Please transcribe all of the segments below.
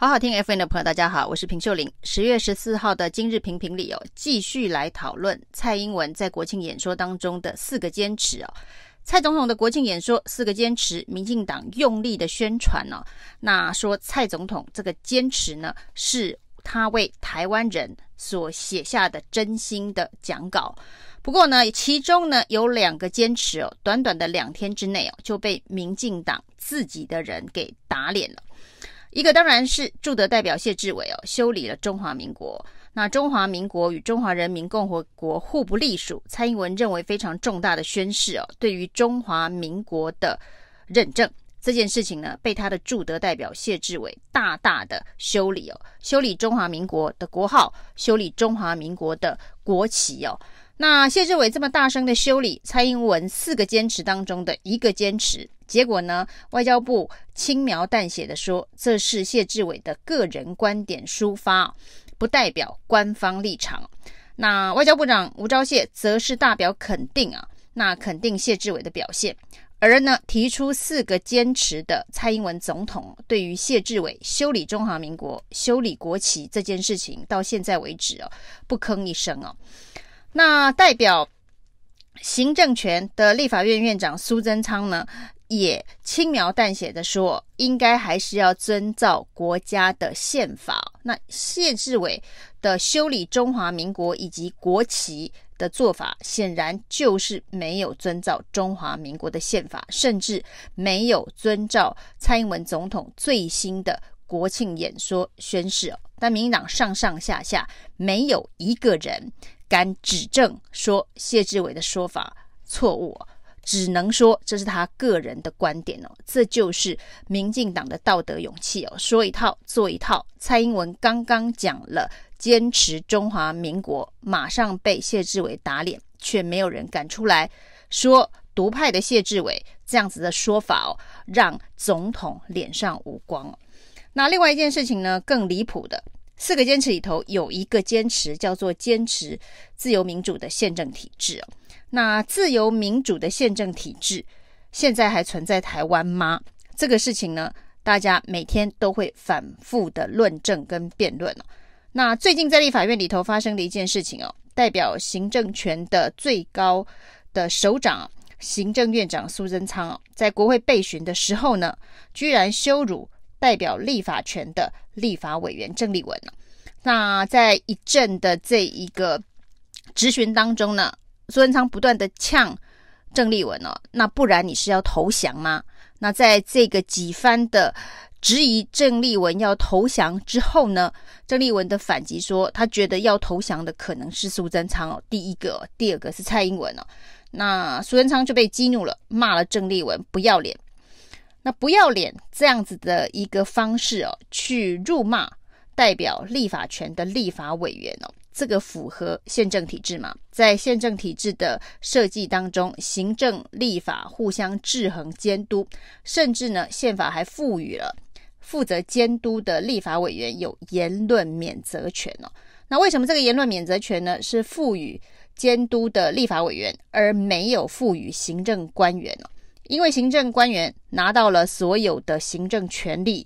好好听 FM 的朋友，大家好，我是平秀玲。十月十四号的今日评评理哦，继续来讨论蔡英文在国庆演说当中的四个坚持哦。蔡总统的国庆演说四个坚持，民进党用力的宣传哦。那说蔡总统这个坚持呢，是他为台湾人所写下的真心的讲稿。不过呢，其中呢有两个坚持哦，短短的两天之内哦，就被民进党自己的人给打脸了。一个当然是驻德代表谢志伟哦，修理了中华民国。那中华民国与中华人民共和国互不隶属，蔡英文认为非常重大的宣示哦，对于中华民国的认证这件事情呢，被他的驻德代表谢志伟大大的修理哦，修理中华民国的国号，修理中华民国的国旗哦。那谢志伟这么大声的修理蔡英文四个坚持当中的一个坚持。结果呢？外交部轻描淡写的说，这是谢志伟的个人观点抒发，不代表官方立场。那外交部长吴钊燮则是大表肯定啊，那肯定谢志伟的表现。而呢，提出四个坚持的蔡英文总统，对于谢志伟修理中华民国、修理国旗这件事情，到现在为止哦，不吭一声哦。那代表行政权的立法院院长苏贞昌呢？也轻描淡写的说，应该还是要遵照国家的宪法。那谢志伟的修理中华民国以及国旗的做法，显然就是没有遵照中华民国的宪法，甚至没有遵照蔡英文总统最新的国庆演说宣示。但民进党上上下下没有一个人敢指证说谢志伟的说法错误。只能说这是他个人的观点哦，这就是民进党的道德勇气哦，说一套做一套。蔡英文刚刚讲了坚持中华民国，马上被谢志伟打脸，却没有人敢出来说独派的谢志伟这样子的说法哦，让总统脸上无光。那另外一件事情呢，更离谱的四个坚持里头有一个坚持叫做坚持自由民主的宪政体制哦。那自由民主的宪政体制现在还存在台湾吗？这个事情呢，大家每天都会反复的论证跟辩论哦。那最近在立法院里头发生的一件事情哦，代表行政权的最高的首长行政院长苏贞昌哦，在国会备询的时候呢，居然羞辱代表立法权的立法委员郑丽文。那在一阵的这一个质询当中呢，苏贞昌不断的呛郑丽文哦，那不然你是要投降吗？那在这个几番的质疑郑丽文要投降之后呢，郑丽文的反击说，他觉得要投降的可能是苏贞昌哦，第一个，第二个是蔡英文哦。那苏贞昌就被激怒了，骂了郑丽文不要脸。那不要脸这样子的一个方式哦，去辱骂代表立法权的立法委员哦。这个符合宪政体制吗？在宪政体制的设计当中，行政立法互相制衡监督，甚至呢，宪法还赋予了负责监督的立法委员有言论免责权哦。那为什么这个言论免责权呢？是赋予监督的立法委员，而没有赋予行政官员哦？因为行政官员拿到了所有的行政权力，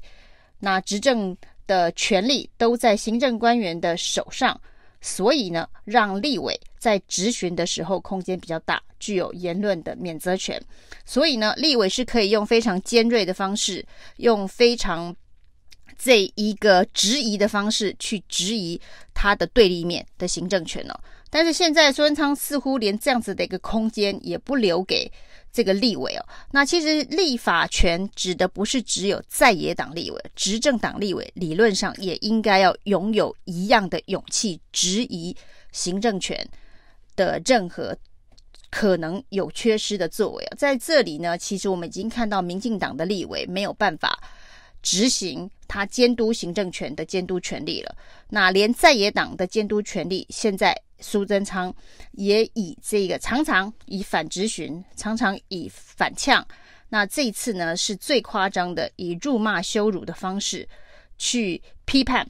那执政的权力都在行政官员的手上。所以呢，让立委在质询的时候空间比较大，具有言论的免责权。所以呢，立委是可以用非常尖锐的方式，用非常这一个质疑的方式去质疑他的对立面的行政权哦。但是现在孙昌似乎连这样子的一个空间也不留给。这个立委哦，那其实立法权指的不是只有在野党立委，执政党立委理论上也应该要拥有一样的勇气，质疑行政权的任何可能有缺失的作为啊。在这里呢，其实我们已经看到民进党的立委没有办法执行他监督行政权的监督权利了，那连在野党的监督权利现在。苏贞昌也以这个常常以反质询，常常以反呛，那这一次呢是最夸张的，以辱骂羞辱的方式去批判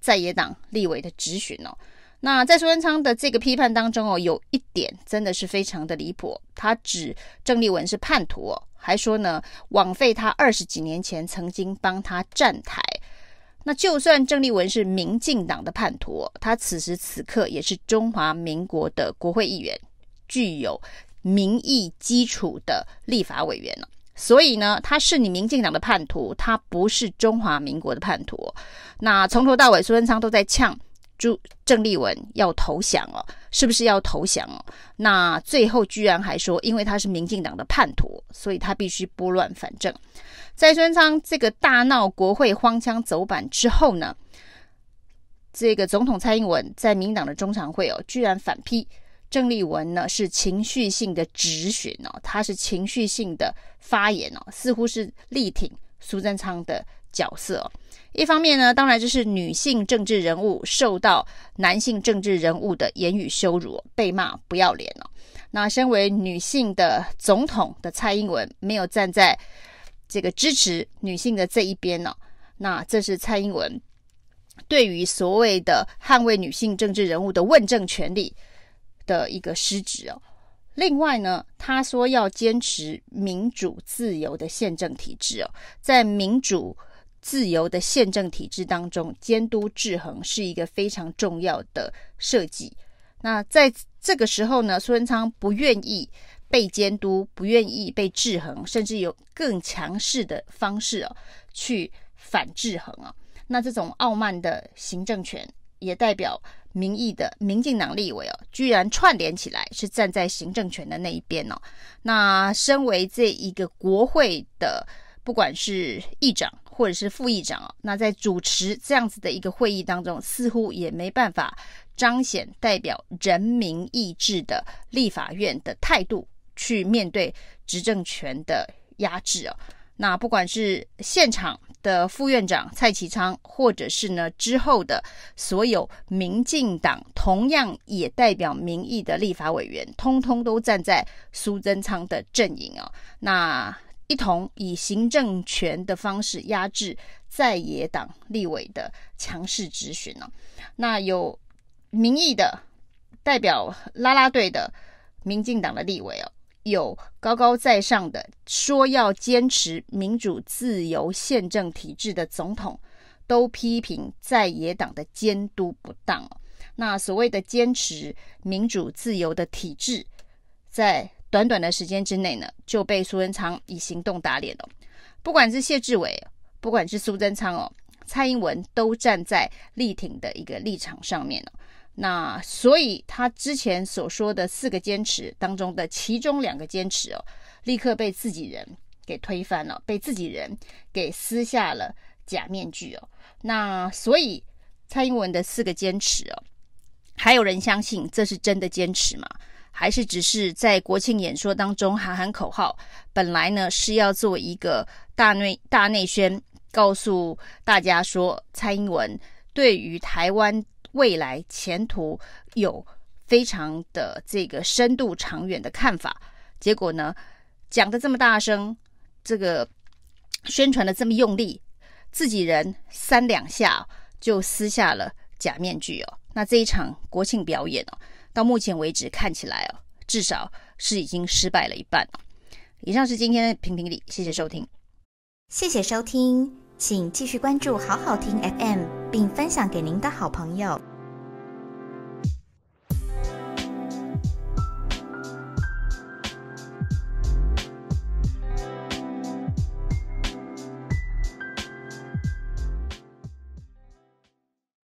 在野党立委的质询哦。那在苏贞昌的这个批判当中哦，有一点真的是非常的离谱，他指郑丽文是叛徒哦，还说呢枉费他二十几年前曾经帮他站台。那就算郑丽文是民进党的叛徒，他此时此刻也是中华民国的国会议员，具有民意基础的立法委员。所以呢，他是你民进党的叛徒，他不是中华民国的叛徒。那从头到尾，苏贞昌都在呛朱郑丽文要投降哦，是不是要投降哦？那最后居然还说，因为他是民进党的叛徒，所以他必须拨乱反正。在孙昌这个大闹国会荒腔走板之后呢，这个总统蔡英文在民党的中常会哦，居然反批郑丽文呢是情绪性的质询哦，他是情绪性的发言哦，似乎是力挺苏贞昌的角色。一方面呢，当然就是女性政治人物受到男性政治人物的言语羞辱，被骂不要脸哦。那身为女性的总统的蔡英文没有站在。这个支持女性的这一边呢、那这是蔡英文对于所谓的捍卫女性政治人物的问政权利的一个失职哦。另外呢，他说要坚持民主自由的宪政体制哦，在民主自由的宪政体制当中，监督制衡是一个非常重要的设计。那在这个时候呢，苏贞昌不愿意。被监督，不愿意被制衡，甚至有更强势的方式哦，去反制衡啊。那这种傲慢的行政权，也代表民意的民进党立委哦，居然串联起来，是站在行政权的那一边哦。那身为这一个国会的，不管是议长或者是副议长哦，那在主持这样子的一个会议当中，似乎也没办法彰显代表人民意志的立法院的态度。去面对执政权的压制哦，那不管是现场的副院长蔡其昌，或者是呢之后的所有民进党同样也代表民意的立法委员，通通都站在苏贞昌的阵营哦，那一同以行政权的方式压制在野党立委的强势质询哦，那有民意的代表啦啦队的民进党的立委哦。有高高在上的说要坚持民主自由宪政体制的总统，都批评在野党的监督不当。那所谓的坚持民主自由的体制，在短短的时间之内呢，就被苏贞昌以行动打脸了。不管是谢志伟，不管是苏贞昌哦，蔡英文都站在力挺的一个立场上面了。那所以他之前所说的四个坚持当中的其中两个坚持哦，立刻被自己人给推翻了，被自己人给撕下了假面具哦。那所以蔡英文的四个坚持哦，还有人相信这是真的坚持吗？还是只是在国庆演说当中喊喊口号？本来呢是要做一个大内大内宣，告诉大家说蔡英文对于台湾。未来前途有非常的这个深度长远的看法，结果呢，讲得这么大声，这个宣传的这么用力，自己人三两下就撕下了假面具哦。那这一场国庆表演哦，到目前为止看起来哦，至少是已经失败了一半。以上是今天的评评理，谢谢收听，谢谢收听，请继续关注好好听 FM，并分享给您的好朋友。